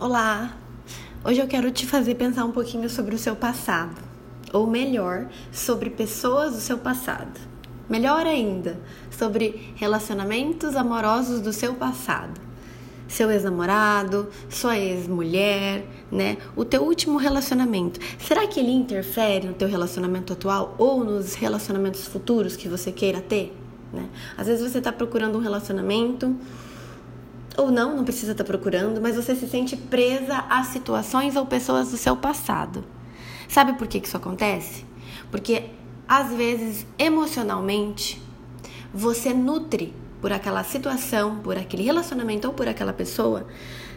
Olá! Hoje eu quero te fazer pensar um pouquinho sobre o seu passado, ou melhor, sobre pessoas do seu passado. Melhor ainda, sobre relacionamentos amorosos do seu passado. Seu ex-namorado, sua ex-mulher, né? O teu último relacionamento. Será que ele interfere no teu relacionamento atual ou nos relacionamentos futuros que você queira ter? Né? Às vezes você está procurando um relacionamento ou não, não precisa estar tá procurando, mas você se sente presa a situações ou pessoas do seu passado. Sabe por que isso acontece? Porque às vezes emocionalmente você nutre por aquela situação, por aquele relacionamento ou por aquela pessoa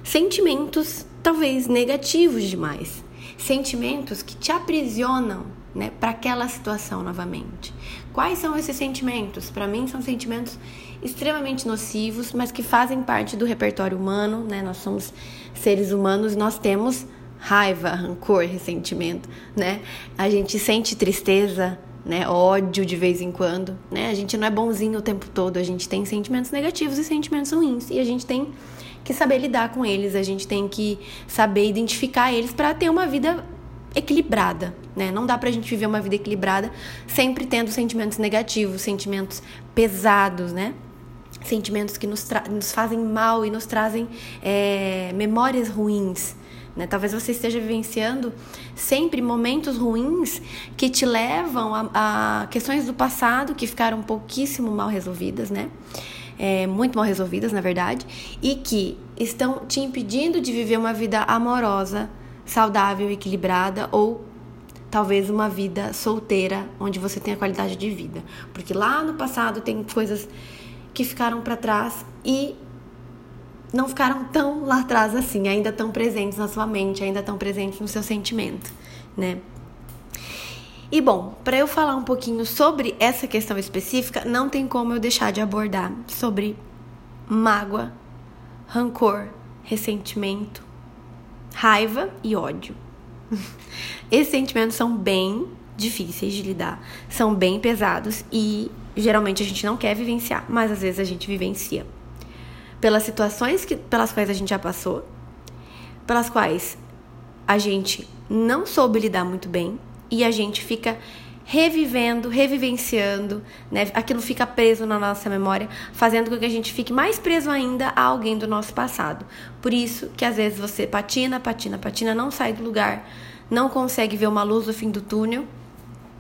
sentimentos talvez negativos demais, sentimentos que te aprisionam né, para aquela situação novamente. Quais são esses sentimentos? Para mim, são sentimentos extremamente nocivos, mas que fazem parte do repertório humano, né? Nós somos seres humanos, nós temos raiva, rancor, ressentimento, né? A gente sente tristeza, né? Ódio de vez em quando, né? A gente não é bonzinho o tempo todo, a gente tem sentimentos negativos e sentimentos ruins e a gente tem que saber lidar com eles, a gente tem que saber identificar eles para ter uma vida equilibrada, né? Não dá pra gente viver uma vida equilibrada sempre tendo sentimentos negativos, sentimentos pesados, né? Sentimentos que nos, nos fazem mal e nos trazem é, memórias ruins. Né? Talvez você esteja vivenciando sempre momentos ruins que te levam a, a questões do passado que ficaram pouquíssimo mal resolvidas, né? É, muito mal resolvidas, na verdade, e que estão te impedindo de viver uma vida amorosa, saudável, equilibrada ou talvez uma vida solteira onde você tenha qualidade de vida, porque lá no passado tem coisas que ficaram para trás e não ficaram tão lá atrás assim, ainda estão presentes na sua mente, ainda estão presentes no seu sentimento, né? E bom, para eu falar um pouquinho sobre essa questão específica, não tem como eu deixar de abordar sobre mágoa, rancor, ressentimento, raiva e ódio. Esses sentimentos são bem difíceis de lidar, são bem pesados e geralmente a gente não quer vivenciar, mas às vezes a gente vivencia. Pelas situações que, pelas quais a gente já passou, pelas quais a gente não soube lidar muito bem e a gente fica revivendo, revivenciando, né? Aquilo fica preso na nossa memória, fazendo com que a gente fique mais preso ainda a alguém do nosso passado. Por isso que às vezes você patina, patina, patina, não sai do lugar, não consegue ver uma luz no fim do túnel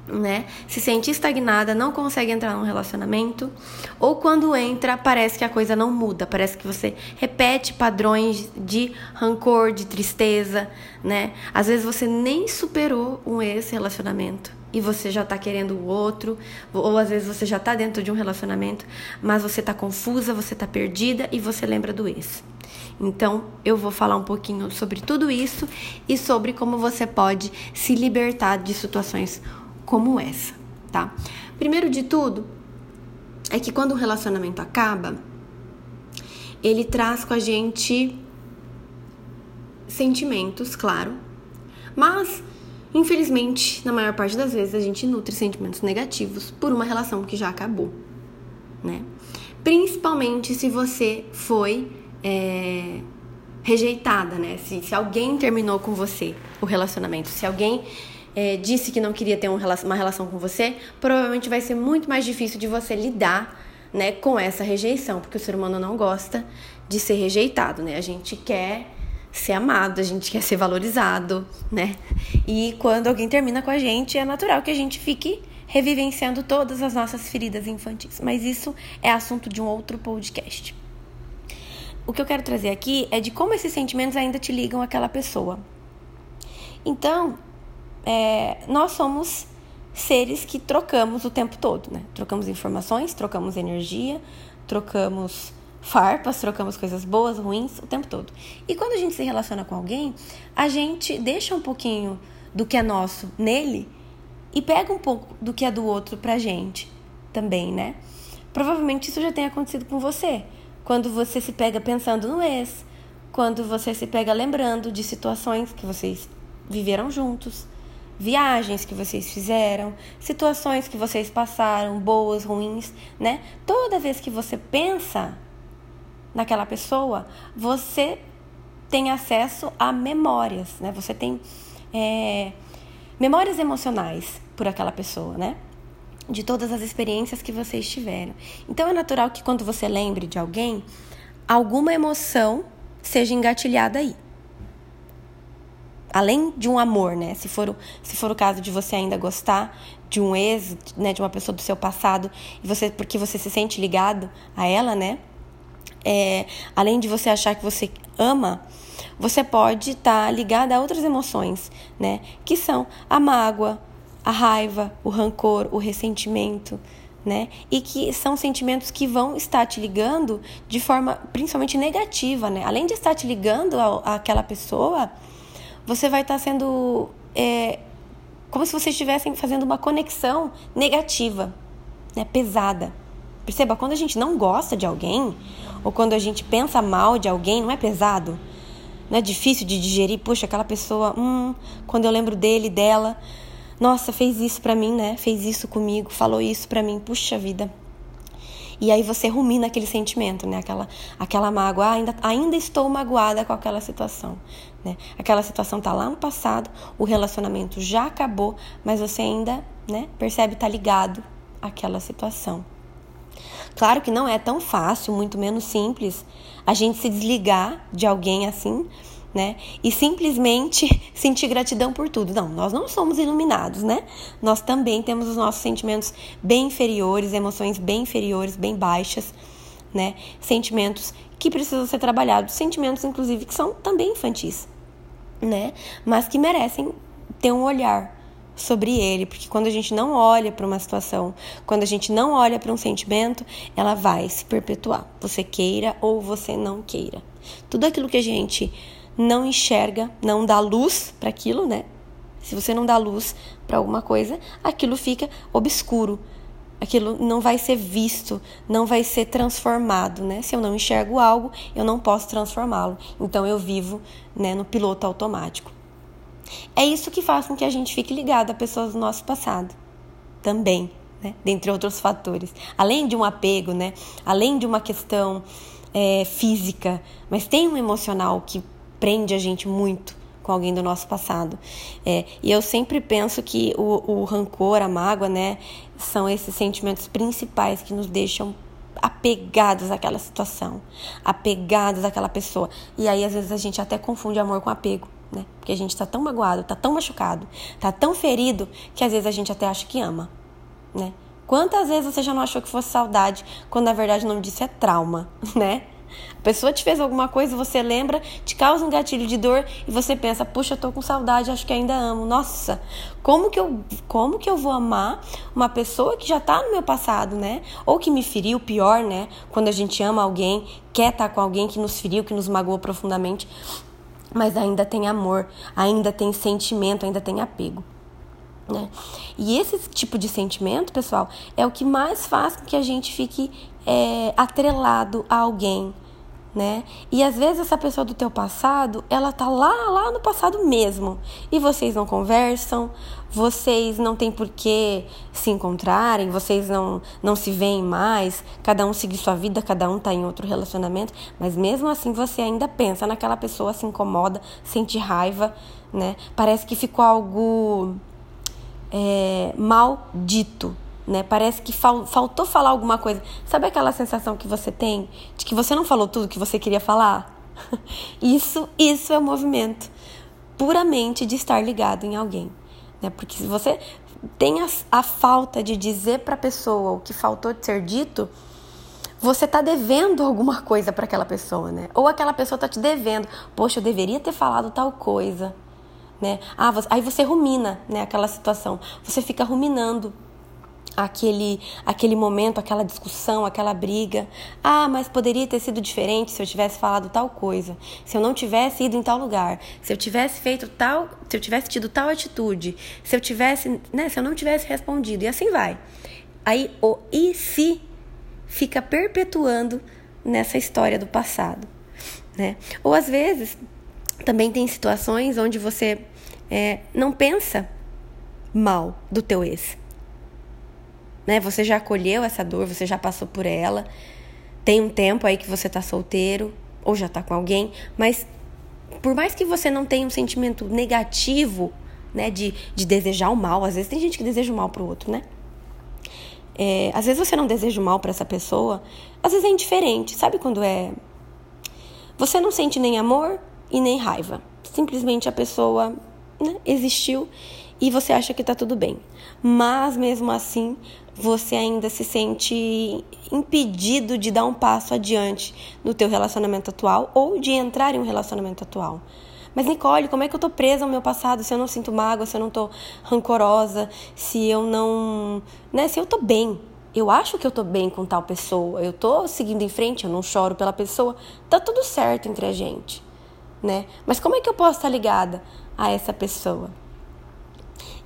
né? Se sente estagnada, não consegue entrar num relacionamento, ou quando entra, parece que a coisa não muda, parece que você repete padrões de rancor, de tristeza, né? Às vezes você nem superou um ex-relacionamento e você já tá querendo o outro, ou às vezes você já tá dentro de um relacionamento, mas você tá confusa, você tá perdida e você lembra do ex. Então, eu vou falar um pouquinho sobre tudo isso e sobre como você pode se libertar de situações como essa, tá? Primeiro de tudo, é que quando um relacionamento acaba, ele traz com a gente sentimentos, claro, mas infelizmente, na maior parte das vezes, a gente nutre sentimentos negativos por uma relação que já acabou, né? Principalmente se você foi é, rejeitada, né? Se, se alguém terminou com você o relacionamento, se alguém é, disse que não queria ter um, uma relação com você, provavelmente vai ser muito mais difícil de você lidar né, com essa rejeição, porque o ser humano não gosta de ser rejeitado, né? A gente quer ser amado, a gente quer ser valorizado, né? E quando alguém termina com a gente, é natural que a gente fique revivenciando todas as nossas feridas infantis. Mas isso é assunto de um outro podcast. O que eu quero trazer aqui é de como esses sentimentos ainda te ligam àquela pessoa. Então, é, nós somos seres que trocamos o tempo todo, né? Trocamos informações, trocamos energia, trocamos farpas, trocamos coisas boas, ruins o tempo todo. E quando a gente se relaciona com alguém, a gente deixa um pouquinho do que é nosso nele e pega um pouco do que é do outro pra gente também, né? Provavelmente isso já tem acontecido com você. Quando você se pega pensando no ex, quando você se pega lembrando de situações que vocês viveram juntos, viagens que vocês fizeram, situações que vocês passaram, boas, ruins, né? Toda vez que você pensa naquela pessoa, você tem acesso a memórias, né? Você tem é, memórias emocionais por aquela pessoa, né? De todas as experiências que vocês tiveram. Então é natural que quando você lembre de alguém, alguma emoção seja engatilhada aí. Além de um amor, né? Se for, se for o caso de você ainda gostar de um ex, né, de uma pessoa do seu passado, e você, porque você se sente ligado a ela, né? É, além de você achar que você ama, você pode estar tá ligado a outras emoções, né? Que são a mágoa, a raiva, o rancor, o ressentimento, né? E que são sentimentos que vão estar te ligando de forma principalmente negativa, né? Além de estar te ligando àquela pessoa, você vai estar sendo é, como se vocês estivessem fazendo uma conexão negativa, né, pesada. Perceba, quando a gente não gosta de alguém, ou quando a gente pensa mal de alguém, não é pesado? Não é difícil de digerir? Puxa, aquela pessoa, hum, quando eu lembro dele, dela, nossa, fez isso pra mim, né? Fez isso comigo, falou isso pra mim, puxa vida. E aí você rumina aquele sentimento, né? Aquela, aquela mágoa, ah, ainda, ainda estou magoada com aquela situação. Né? Aquela situação está lá no passado, o relacionamento já acabou, mas você ainda né, percebe estar tá ligado àquela situação. Claro que não é tão fácil, muito menos simples, a gente se desligar de alguém assim, né? E simplesmente sentir gratidão por tudo. Não, nós não somos iluminados, né? Nós também temos os nossos sentimentos bem inferiores, emoções bem inferiores, bem baixas, né? Sentimentos que precisam ser trabalhados, sentimentos inclusive que são também infantis né? Mas que merecem ter um olhar sobre ele, porque quando a gente não olha para uma situação, quando a gente não olha para um sentimento, ela vai se perpetuar, você queira ou você não queira. Tudo aquilo que a gente não enxerga, não dá luz para aquilo, né? Se você não dá luz para alguma coisa, aquilo fica obscuro, aquilo não vai ser visto, não vai ser transformado, né? Se eu não enxergo algo, eu não posso transformá-lo. Então eu vivo, né, no piloto automático. É isso que faz com que a gente fique ligado a pessoas do nosso passado, também, né? Dentre outros fatores, além de um apego, né? Além de uma questão é, física, mas tem um emocional que prende a gente muito com alguém do nosso passado. É, e eu sempre penso que o, o rancor, a mágoa, né, são esses sentimentos principais que nos deixam apegados àquela situação, apegados àquela pessoa. E aí, às vezes, a gente até confunde amor com apego, né? Porque a gente tá tão magoado, tá tão machucado, tá tão ferido, que às vezes a gente até acha que ama, né? Quantas vezes você já não achou que fosse saudade, quando na verdade o nome disso é trauma, né? A pessoa te fez alguma coisa, você lembra, te causa um gatilho de dor e você pensa, puxa, tô com saudade, acho que ainda amo. Nossa, como que eu, como que eu vou amar uma pessoa que já tá no meu passado, né? Ou que me feriu, pior, né? Quando a gente ama alguém, quer estar tá com alguém que nos feriu, que nos magoou profundamente, mas ainda tem amor, ainda tem sentimento, ainda tem apego. Né? E esse tipo de sentimento, pessoal, é o que mais faz com que a gente fique é, atrelado a alguém, né? E às vezes essa pessoa do teu passado, ela tá lá, lá no passado mesmo. E vocês não conversam, vocês não têm por que se encontrarem, vocês não, não se veem mais, cada um seguir sua vida, cada um tá em outro relacionamento, mas mesmo assim você ainda pensa naquela pessoa, se incomoda, sente raiva, né? Parece que ficou algo é, mal dito, né? Parece que fal faltou falar alguma coisa. Sabe aquela sensação que você tem de que você não falou tudo que você queria falar? Isso, isso é o movimento puramente de estar ligado em alguém, né? Porque se você tem a, a falta de dizer para a pessoa o que faltou de ser dito, você tá devendo alguma coisa para aquela pessoa, né? Ou aquela pessoa tá te devendo. Poxa, eu deveria ter falado tal coisa, né? Ah, você, aí você rumina, né? Aquela situação. Você fica ruminando aquele aquele momento, aquela discussão, aquela briga. Ah, mas poderia ter sido diferente se eu tivesse falado tal coisa, se eu não tivesse ido em tal lugar, se eu tivesse feito tal, se eu tivesse tido tal atitude, se eu tivesse, né, se eu não tivesse respondido e assim vai. Aí o e se fica perpetuando nessa história do passado, né? Ou às vezes também tem situações onde você é, não pensa mal do teu ex, né? Você já acolheu essa dor, você já passou por ela. Tem um tempo aí que você tá solteiro ou já tá com alguém, mas Por mais que você não tenha um sentimento negativo, né, de, de desejar o mal, às vezes tem gente que deseja o mal pro outro, né? É, às vezes você não deseja o mal para essa pessoa, às vezes é indiferente. Sabe quando é. Você não sente nem amor e nem raiva. Simplesmente a pessoa né, existiu e você acha que tá tudo bem. Mas mesmo assim, você ainda se sente impedido de dar um passo adiante no teu relacionamento atual ou de entrar em um relacionamento atual. Mas Nicole, como é que eu tô presa ao meu passado se eu não sinto mágoa, se eu não tô rancorosa, se eu não, né, se eu tô bem? Eu acho que eu tô bem com tal pessoa, eu tô seguindo em frente, eu não choro pela pessoa, tá tudo certo entre a gente, né? Mas como é que eu posso estar ligada a essa pessoa?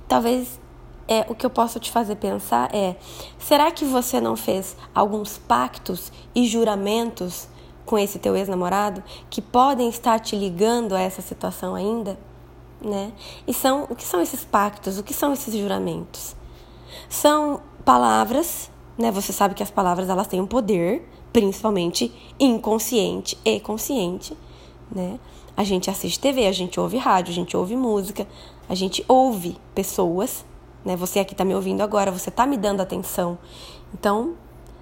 Talvez é, o que eu posso te fazer pensar é: será que você não fez alguns pactos e juramentos com esse teu ex-namorado que podem estar te ligando a essa situação ainda? Né? E são o que são esses pactos? O que são esses juramentos? São palavras, né? Você sabe que as palavras elas têm um poder, principalmente inconsciente e consciente, né? A gente assiste TV, a gente ouve rádio, a gente ouve música, a gente ouve pessoas né? Você aqui está me ouvindo agora, você está me dando atenção. Então,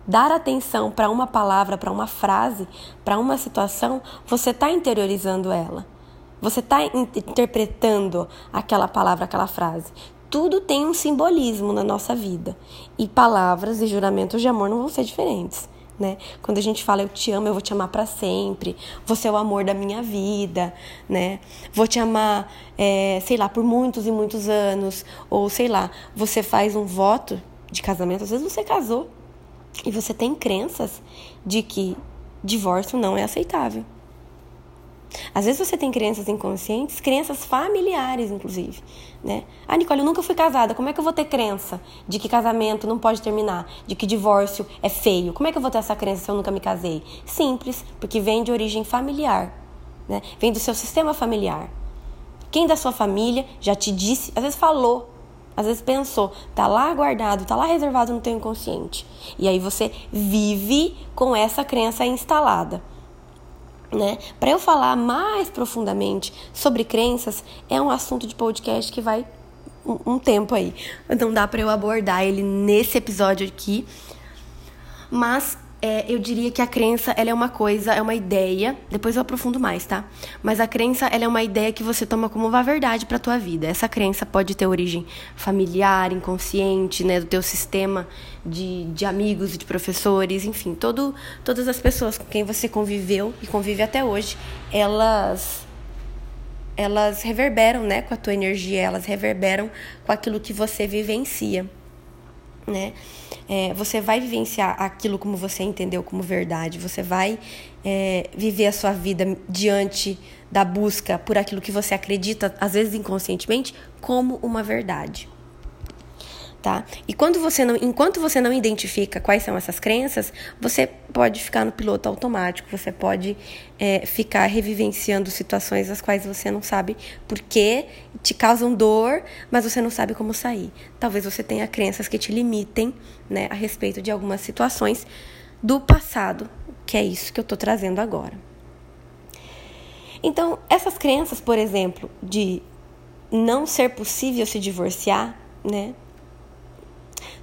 dar atenção para uma palavra, para uma frase, para uma situação, você está interiorizando ela. Você está interpretando aquela palavra, aquela frase. Tudo tem um simbolismo na nossa vida. E palavras e juramentos de amor não vão ser diferentes né? Quando a gente fala eu te amo, eu vou te amar para sempre, você é o amor da minha vida, né? Vou te amar, é, sei lá, por muitos e muitos anos, ou sei lá, você faz um voto de casamento, às vezes você casou e você tem crenças de que divórcio não é aceitável. Às vezes você tem crenças inconscientes, crenças familiares, inclusive, né? Ah, Nicole, eu nunca fui casada, como é que eu vou ter crença de que casamento não pode terminar, de que divórcio é feio? Como é que eu vou ter essa crença se eu nunca me casei? Simples, porque vem de origem familiar, né? Vem do seu sistema familiar. Quem da sua família já te disse, às vezes falou, às vezes pensou, tá lá guardado, tá lá reservado no teu inconsciente. E aí você vive com essa crença instalada né? Para eu falar mais profundamente sobre crenças, é um assunto de podcast que vai um, um tempo aí. Não dá para eu abordar ele nesse episódio aqui. Mas é, eu diria que a crença ela é uma coisa, é uma ideia. Depois eu aprofundo mais, tá? Mas a crença ela é uma ideia que você toma como uma verdade para tua vida. Essa crença pode ter origem familiar, inconsciente, né, do teu sistema de, de amigos, de professores, enfim, todo, todas as pessoas com quem você conviveu e convive até hoje, elas elas reverberam, né, com a tua energia, elas reverberam com aquilo que você vivencia né? É, você vai vivenciar aquilo como você entendeu como verdade, você vai é, viver a sua vida diante da busca por aquilo que você acredita, às vezes inconscientemente, como uma verdade tá? E quando você não, enquanto você não identifica quais são essas crenças, você pode ficar no piloto automático, você pode é, ficar revivenciando situações das quais você não sabe por que te causam dor, mas você não sabe como sair. Talvez você tenha crenças que te limitem, né, a respeito de algumas situações do passado, que é isso que eu estou trazendo agora. Então, essas crenças, por exemplo, de não ser possível se divorciar, né?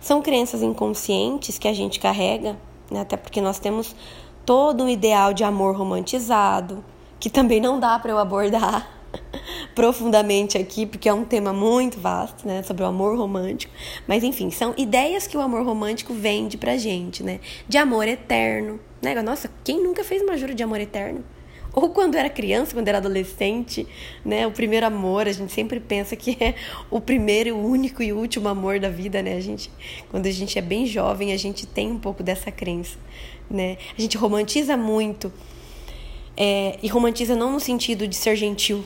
São crenças inconscientes que a gente carrega, né? até porque nós temos todo um ideal de amor romantizado, que também não dá para eu abordar profundamente aqui, porque é um tema muito vasto, né, sobre o amor romântico. Mas enfim, são ideias que o amor romântico vende pra gente, né? De amor eterno, né? Nossa, quem nunca fez uma jura de amor eterno? Ou quando era criança, quando era adolescente, né? O primeiro amor, a gente sempre pensa que é o primeiro, o único e último amor da vida, né? A gente, quando a gente é bem jovem, a gente tem um pouco dessa crença, né? A gente romantiza muito é, e romantiza não no sentido de ser gentil,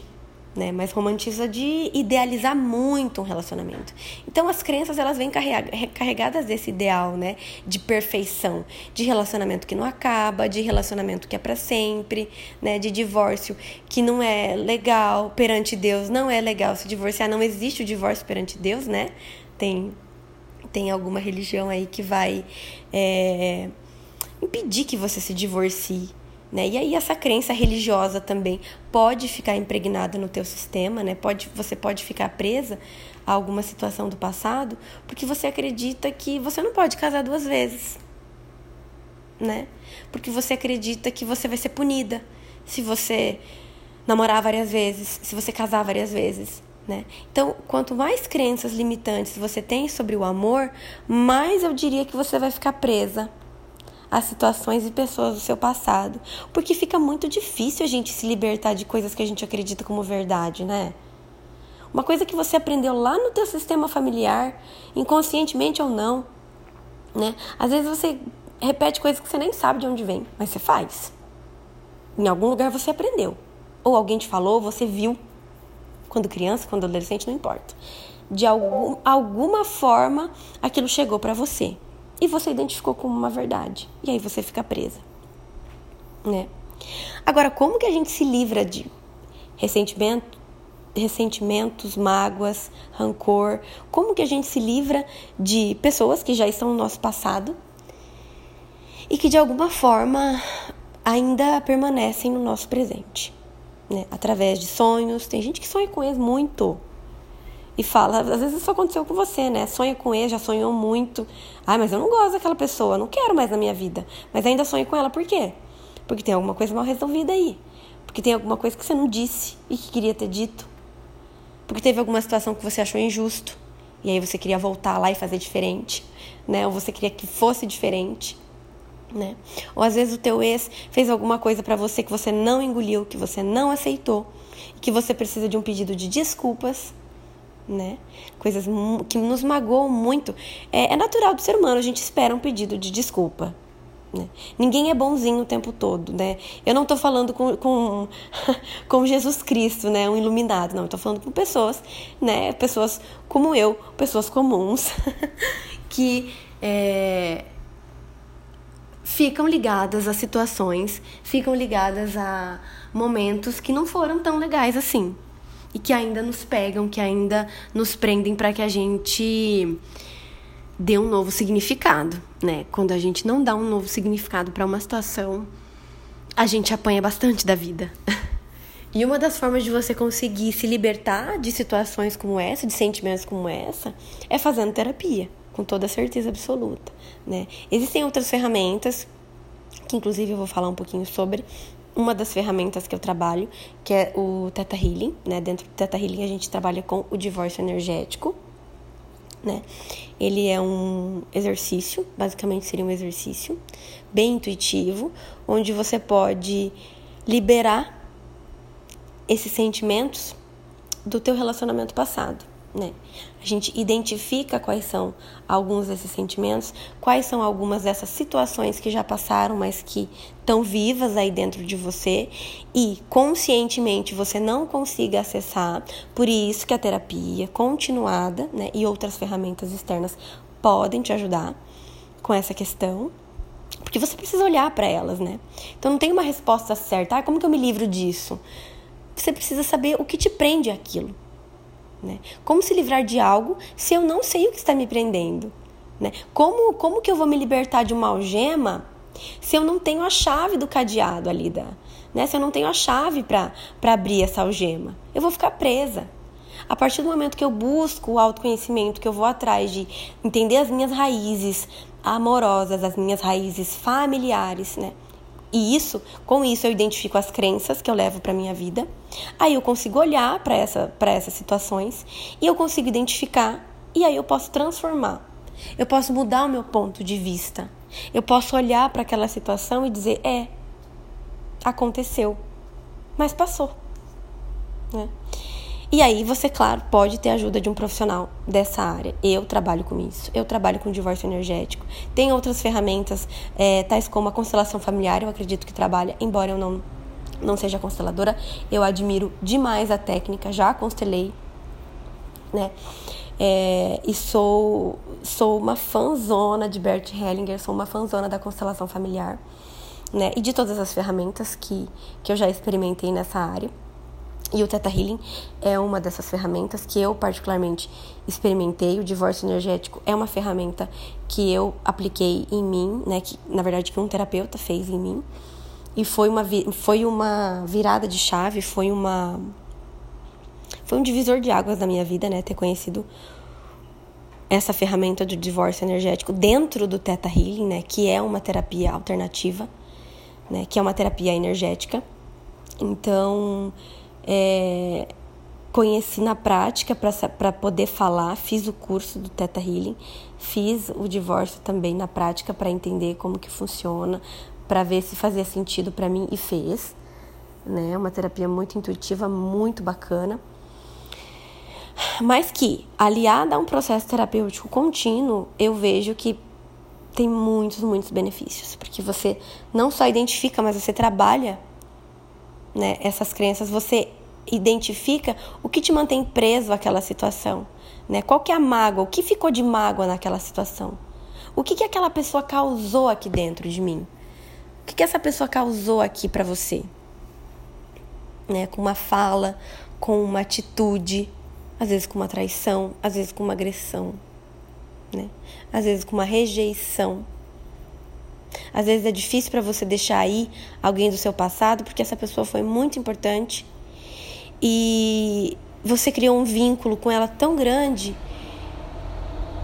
né? Mas romantiza de idealizar muito um relacionamento. Então as crenças elas vêm carregadas desse ideal, né? De perfeição, de relacionamento que não acaba, de relacionamento que é para sempre, né? De divórcio que não é legal perante Deus, não é legal se divorciar, não existe o divórcio perante Deus, né? Tem tem alguma religião aí que vai é, impedir que você se divorcie Né? E aí essa crença religiosa também pode ficar impregnada no teu sistema, né? Pode, você pode ficar presa a alguma situação do passado, porque você acredita que você não pode casar duas vezes, né? Porque você acredita que você vai ser punida se você namorar várias vezes, se você casar várias vezes, né? Então, quanto mais crenças limitantes você tem sobre o amor, mais eu diria que você vai ficar presa a situações e pessoas do seu passado, porque fica muito difícil a gente se libertar de coisas que a gente acredita como verdade, né? Uma coisa que você aprendeu lá no teu sistema familiar, inconscientemente ou não, né? Às vezes você repete coisas que você nem sabe de onde vem, mas você faz. Em algum lugar você aprendeu. Ou alguém te falou, você viu. Quando criança, quando adolescente, não importa. De algum, alguma forma, aquilo chegou para você. E você identificou como uma verdade. E aí você fica presa. Né? Agora, como que a gente se livra de ressentimento, ressentimentos, mágoas, rancor? Como que a gente se livra de pessoas que já estão no nosso passado e que de alguma forma ainda permanecem no nosso presente, né? Através de sonhos. Tem gente que sonha com eles muito. E fala, às vezes isso aconteceu com você, né? Sonha com ele, já sonhou muito. Ah, mas eu não gosto daquela pessoa, não quero mais na minha vida. Mas ainda sonho com ela, por quê? Porque tem alguma coisa mal resolvida aí. Porque tem alguma coisa que você não disse e que queria ter dito. Porque teve alguma situação que você achou injusto. E aí você queria voltar lá e fazer diferente, né? Ou você queria que fosse diferente né? Ou às vezes o teu ex fez alguma coisa para você que você não engoliu, que você não aceitou, que você precisa de um pedido de desculpas, né? Coisas que nos magoam muito. É, é natural do ser humano, a gente espera um pedido de desculpa. Né? Ninguém é bonzinho o tempo todo, né? Eu não estou falando com, com, com, Jesus Cristo, né? Um iluminado, não. Estou falando com pessoas, né? Pessoas como eu, pessoas comuns, que é, ficam ligadas a situações, ficam ligadas a momentos que não foram tão legais assim e que ainda nos pegam, que ainda nos prendem para que a gente dê um novo significado, né? Quando a gente não dá um novo significado para uma situação, a gente apanha bastante da vida. E uma das formas de você conseguir se libertar de situações como essa, de sentimentos como essa, é fazendo terapia com toda certeza absoluta, né? Existem outras ferramentas que inclusive eu vou falar um pouquinho sobre uma das ferramentas que eu trabalho, que é o Theta Healing, né? Dentro do Theta Healing a gente trabalha com o divórcio energético, né? Ele é um exercício, basicamente seria um exercício bem intuitivo, onde você pode liberar esses sentimentos do teu relacionamento passado né? A gente identifica quais são alguns desses sentimentos, quais são algumas dessas situações que já passaram, mas que estão vivas aí dentro de você e conscientemente você não consiga acessar. Por isso que a terapia continuada, né, e outras ferramentas externas podem te ajudar com essa questão. Porque você precisa olhar para elas, né? Então não tem uma resposta certa. Ah, como que eu me livro disso? Você precisa saber o que te prende aquilo. Né? Como se livrar de algo se eu não sei o que está me prendendo? Né? Como, como que eu vou me libertar de uma algema se eu não tenho a chave do cadeado ali? Da, né? Se eu não tenho a chave para abrir essa algema? Eu vou ficar presa. A partir do momento que eu busco o autoconhecimento, que eu vou atrás de entender as minhas raízes amorosas, as minhas raízes familiares, né? E isso, com isso eu identifico as crenças que eu levo para minha vida. Aí eu consigo olhar para essa, essas situações e eu consigo identificar e aí eu posso transformar. Eu posso mudar o meu ponto de vista. Eu posso olhar para aquela situação e dizer: é, aconteceu, mas passou. Né? E aí você, claro, pode ter ajuda de um profissional dessa área. Eu trabalho com isso. Eu trabalho com divórcio energético. Tem outras ferramentas, é, tais como a constelação familiar, eu acredito que trabalha, embora eu não, não seja consteladora. Eu admiro demais a técnica, já constelei, né? É, e sou, sou uma fanzona de Bert Hellinger, sou uma fanzona da constelação familiar, né? E de todas as ferramentas que, que eu já experimentei nessa área. E o Theta Healing é uma dessas ferramentas que eu particularmente experimentei. O divórcio energético é uma ferramenta que eu apliquei em mim, né, que na verdade que um terapeuta fez em mim. e foi uma, foi uma virada de chave, foi uma. Foi um divisor de águas na minha vida, né? Ter conhecido essa ferramenta do divórcio energético dentro do Theta Healing, né? Que é uma terapia alternativa, né? Que é uma terapia energética. Então, é, conheci na prática para poder falar, fiz o curso do Theta Healing, fiz o divórcio também na prática para entender como que funciona, para ver se fazia sentido para mim e fez. Né? Uma terapia muito intuitiva, muito bacana. Mas que, aliada a um processo terapêutico contínuo, eu vejo que tem muitos, muitos benefícios. Porque você não só identifica, mas você trabalha né, essas crenças, você identifica o que te mantém preso àquela situação. Né? Qual que é a mágoa? O que ficou de mágoa naquela situação? O que, que aquela pessoa causou aqui dentro de mim? O que, que essa pessoa causou aqui para você? Né? Com uma fala, com uma atitude, às vezes com uma traição, às vezes com uma agressão, né? Às vezes com uma rejeição. Às vezes é difícil para você deixar aí alguém do seu passado porque essa pessoa foi muito importante e você criou um vínculo com ela tão grande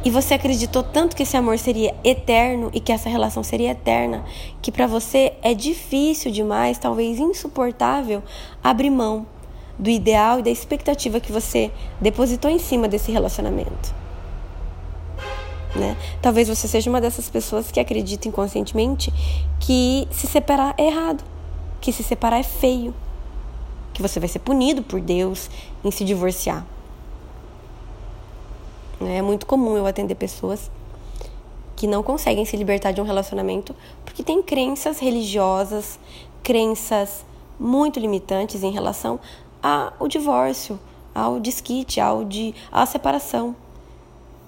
e você acreditou tanto que esse amor seria eterno e que essa relação seria eterna, que para você é difícil demais, talvez insuportável, abrir mão do ideal e da expectativa que você depositou em cima desse relacionamento. Né? Talvez você seja uma dessas pessoas que acredita inconscientemente que se separar é errado, que se separar é feio, que você vai ser punido por Deus em se divorciar. É muito comum eu atender pessoas que não conseguem se libertar de um relacionamento porque têm crenças religiosas, crenças muito limitantes em relação ao divórcio, ao desquite, ao de, à separação,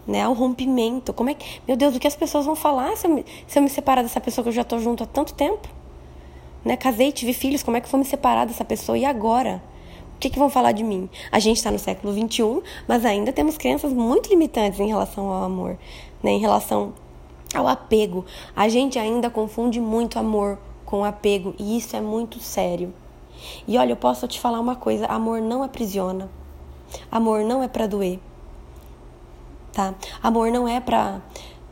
né, ao rompimento. Como é que, meu Deus, o que as pessoas vão falar se eu me, se eu me separar dessa pessoa que eu já estou junto há tanto tempo? Né, casei, tive filhos, como é que eu vou me separar dessa pessoa e agora? que, que vão falar de mim? A gente está no século XXI, mas ainda temos crenças muito limitantes em relação ao amor, né? em relação ao apego. A gente ainda confunde muito amor com apego e isso é muito sério. E olha, eu posso te falar uma coisa: amor não aprisiona, amor não é para doer, tá? Amor não é para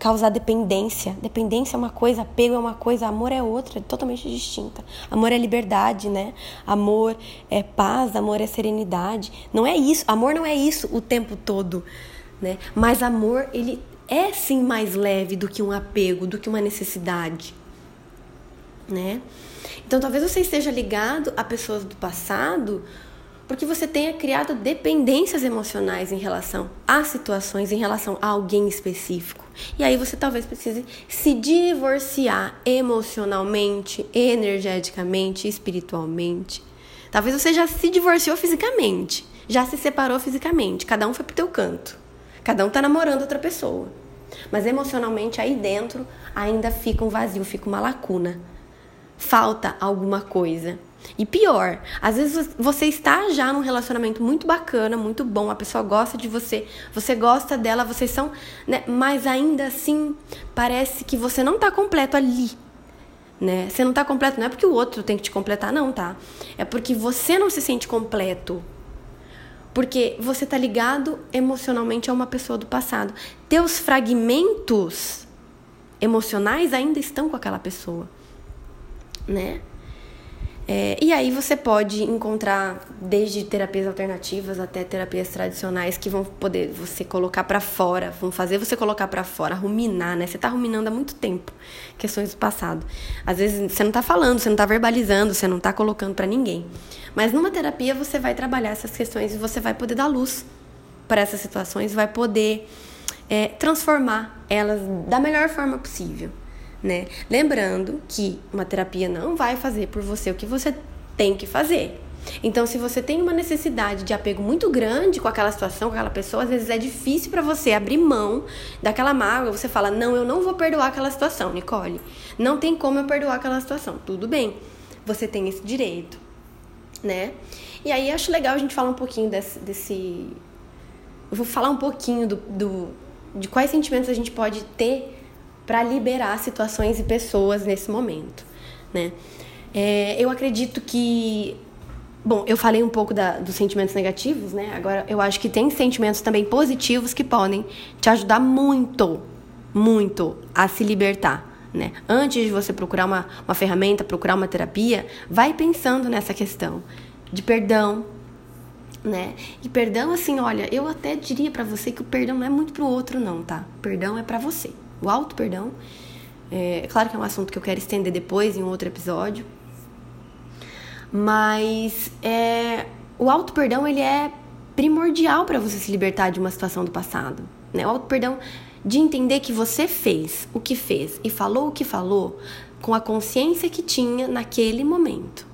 causar dependência. Dependência é uma coisa, apego é uma coisa, amor é outra, é totalmente distinta. Amor é liberdade, né? Amor é paz, amor é serenidade. Não é isso, amor não é isso o tempo todo, né? Mas amor, ele é sim mais leve do que um apego, do que uma necessidade, né? Então talvez você esteja ligado a pessoas do passado porque você tenha criado dependências emocionais em relação a situações, em relação a alguém específico. E aí você talvez precise se divorciar emocionalmente, energeticamente, espiritualmente. Talvez você já se divorciou fisicamente, já se separou fisicamente, cada um foi pro teu canto. Cada um tá namorando outra pessoa. Mas emocionalmente aí dentro ainda fica um vazio, fica uma lacuna. Falta alguma coisa. E pior, às vezes você está já num relacionamento muito bacana, muito bom, a pessoa gosta de você, você gosta dela, vocês são, né? Mas ainda assim, parece que você não está completo ali. Né? Você não está completo, não é porque o outro tem que te completar, não, tá? É porque você não se sente completo. Porque você tá ligado emocionalmente a uma pessoa do passado. Teus fragmentos emocionais ainda estão com aquela pessoa, né? É, e aí você pode encontrar desde terapias alternativas até terapias tradicionais que vão poder você colocar para fora, vão fazer você colocar para fora, ruminar, né? Você tá ruminando há muito tempo questões do passado. Às vezes você não tá falando, você não tá verbalizando, você não tá colocando para ninguém. Mas numa terapia você vai trabalhar essas questões e você vai poder dar luz para essas situações, vai poder é, transformar elas da melhor forma possível né? Lembrando que uma terapia não vai fazer por você o que você tem que fazer. Então, se você tem uma necessidade de apego muito grande com aquela situação, com aquela pessoa, às vezes é difícil para você abrir mão daquela mágoa. Você fala: Não, eu não vou perdoar aquela situação, Nicole. Não tem como eu perdoar aquela situação. Tudo bem, você tem esse direito, né? E aí acho legal a gente falar um pouquinho desse. desse... Eu vou falar um pouquinho do, do, de quais sentimentos a gente pode ter para liberar situações e pessoas nesse momento, né? É, eu acredito que. Bom, eu falei um pouco da, dos sentimentos negativos, né? Agora, eu acho que tem sentimentos também positivos que podem te ajudar muito, muito a se libertar. Né? Antes de você procurar uma, uma ferramenta, procurar uma terapia, vai pensando nessa questão de perdão, né? E perdão, assim, olha, eu até diria para você que o perdão não é muito pro outro, não, tá? O perdão é para você. O auto perdão, é claro que é um assunto que eu quero estender depois em um outro episódio, mas é, o auto perdão ele é primordial para você se libertar de uma situação do passado, né? O auto perdão de entender que você fez o que fez e falou o que falou com a consciência que tinha naquele momento.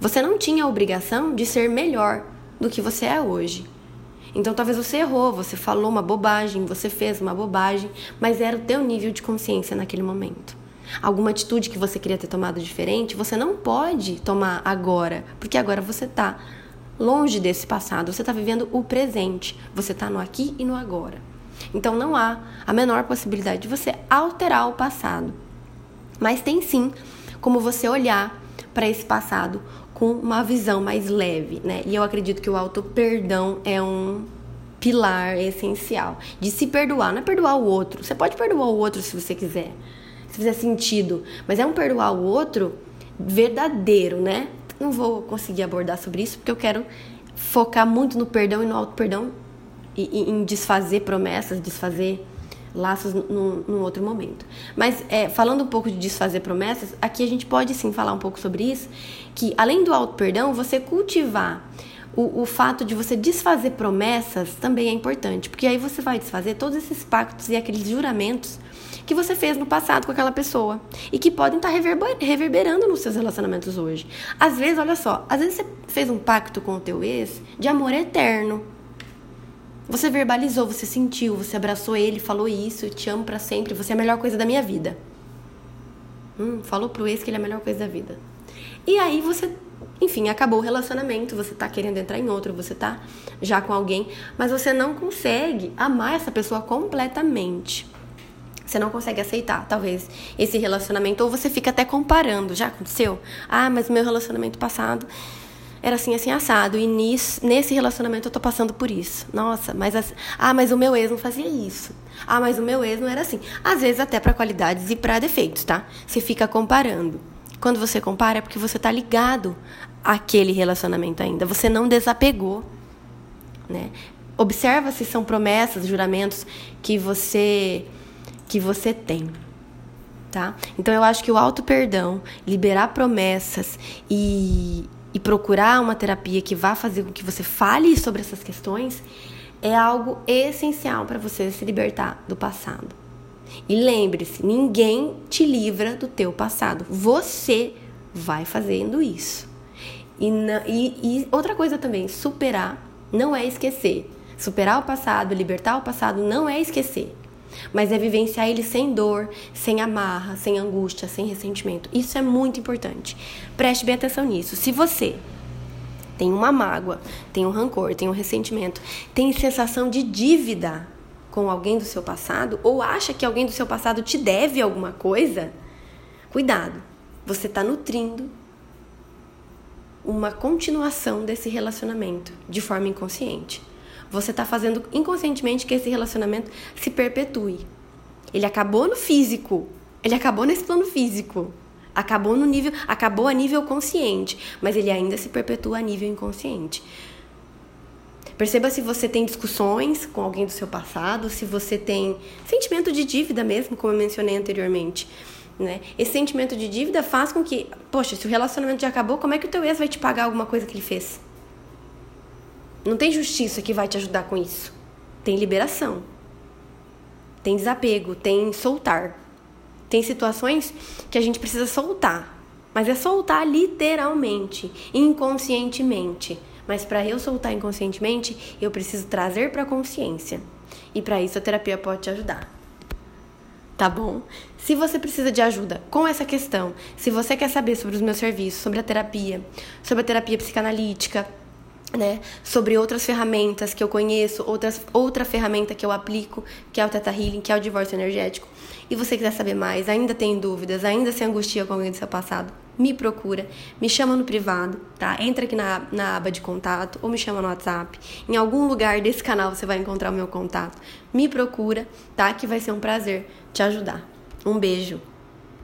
Você não tinha a obrigação de ser melhor do que você é hoje. Então talvez você errou, você falou uma bobagem, você fez uma bobagem, mas era o teu nível de consciência naquele momento. Alguma atitude que você queria ter tomado diferente, você não pode tomar agora, porque agora você está longe desse passado, você está vivendo o presente, você está no aqui e no agora. Então não há a menor possibilidade de você alterar o passado. Mas tem sim como você olhar para esse passado com uma visão mais leve, né? E eu acredito que o auto perdão é um pilar essencial de se perdoar, não é perdoar o outro. Você pode perdoar o outro se você quiser, se fizer sentido, mas é um perdoar o outro verdadeiro, né? Não vou conseguir abordar sobre isso porque eu quero focar muito no perdão e no auto perdão e, em desfazer promessas, desfazer laços num, num outro momento. Mas é, falando um pouco de desfazer promessas, aqui a gente pode sim falar um pouco sobre isso, que além do auto perdão, você cultivar o, o, fato de você desfazer promessas também é importante, porque aí você vai desfazer todos esses pactos e aqueles juramentos que você fez no passado com aquela pessoa e que podem estar reverberando nos seus relacionamentos hoje. Às vezes, olha só, às vezes você fez um pacto com o teu ex de amor eterno, você verbalizou, você sentiu, você abraçou ele, falou isso, te amo para sempre, você é a melhor coisa da minha vida. Hum, falou pro ex que ele é a melhor coisa da vida. E aí você, enfim, acabou o relacionamento, você tá querendo entrar em outro, você tá já com alguém, mas você não consegue amar essa pessoa completamente. Você não consegue aceitar, talvez, esse relacionamento, ou você fica até comparando. Já aconteceu? Ah, mas meu relacionamento passado era assim, assim, assado. E nisso, nesse relacionamento eu tô passando por isso. Nossa, mas as, ah, mas o meu ex não fazia isso. Ah, mas o meu ex não era assim. Às vezes até para qualidades e para defeitos, tá? Você fica comparando. Quando você compara é porque você tá ligado àquele relacionamento ainda. Você não desapegou, né? Observa se são promessas, juramentos que você que você tem. Tá? Então eu acho que o auto perdão, liberar promessas e, e procurar uma terapia que vá fazer com que você fale sobre essas questões é algo essencial para você se libertar do passado. E lembre-se, ninguém te livra do teu passado. Você vai fazendo isso. E, e, e outra coisa também, superar não é esquecer. Superar o passado, libertar o passado não é esquecer mas é vivenciar ele sem dor, sem amarra, sem angústia, sem ressentimento. Isso é muito importante. Preste bem atenção nisso. Se você tem uma mágoa, tem um rancor, tem um ressentimento, tem sensação de dívida com alguém do seu passado, ou acha que alguém do seu passado te deve alguma coisa, cuidado. Você está nutrindo uma continuação desse relacionamento de forma inconsciente você está fazendo inconscientemente que esse relacionamento se perpetue. Ele acabou no físico, ele acabou nesse plano físico, acabou no nível, acabou a nível consciente, mas ele ainda se perpetua a nível inconsciente. Perceba se você tem discussões com alguém do seu passado, se você tem sentimento de dívida mesmo, como eu mencionei anteriormente. Né? Esse sentimento de dívida faz com que, poxa, se o relacionamento já acabou, como é que o teu ex vai te pagar alguma coisa que ele fez? Não tem justiça que vai te ajudar com isso. Tem liberação. Tem desapego, tem soltar. Tem situações que a gente precisa soltar. Mas é soltar literalmente, inconscientemente. Mas para eu soltar inconscientemente, eu preciso trazer para a consciência. E para isso a terapia pode te ajudar. Tá bom? Se você precisa de ajuda com essa questão, se você quer saber sobre os meus serviços, sobre a terapia, sobre a terapia psicanalítica, né, sobre outras ferramentas que eu conheço, outras, outra ferramenta que eu aplico, que é o Teta Healing, que é o divórcio energético, e você quiser saber mais, ainda tem dúvidas, ainda se angustia com alguém do seu passado, me procura, me chama no privado, tá? Entra aqui na, na aba de contato ou me chama no WhatsApp. Em algum lugar desse canal você vai encontrar o meu contato. Me procura, tá? Que vai ser um prazer te ajudar. Um beijo.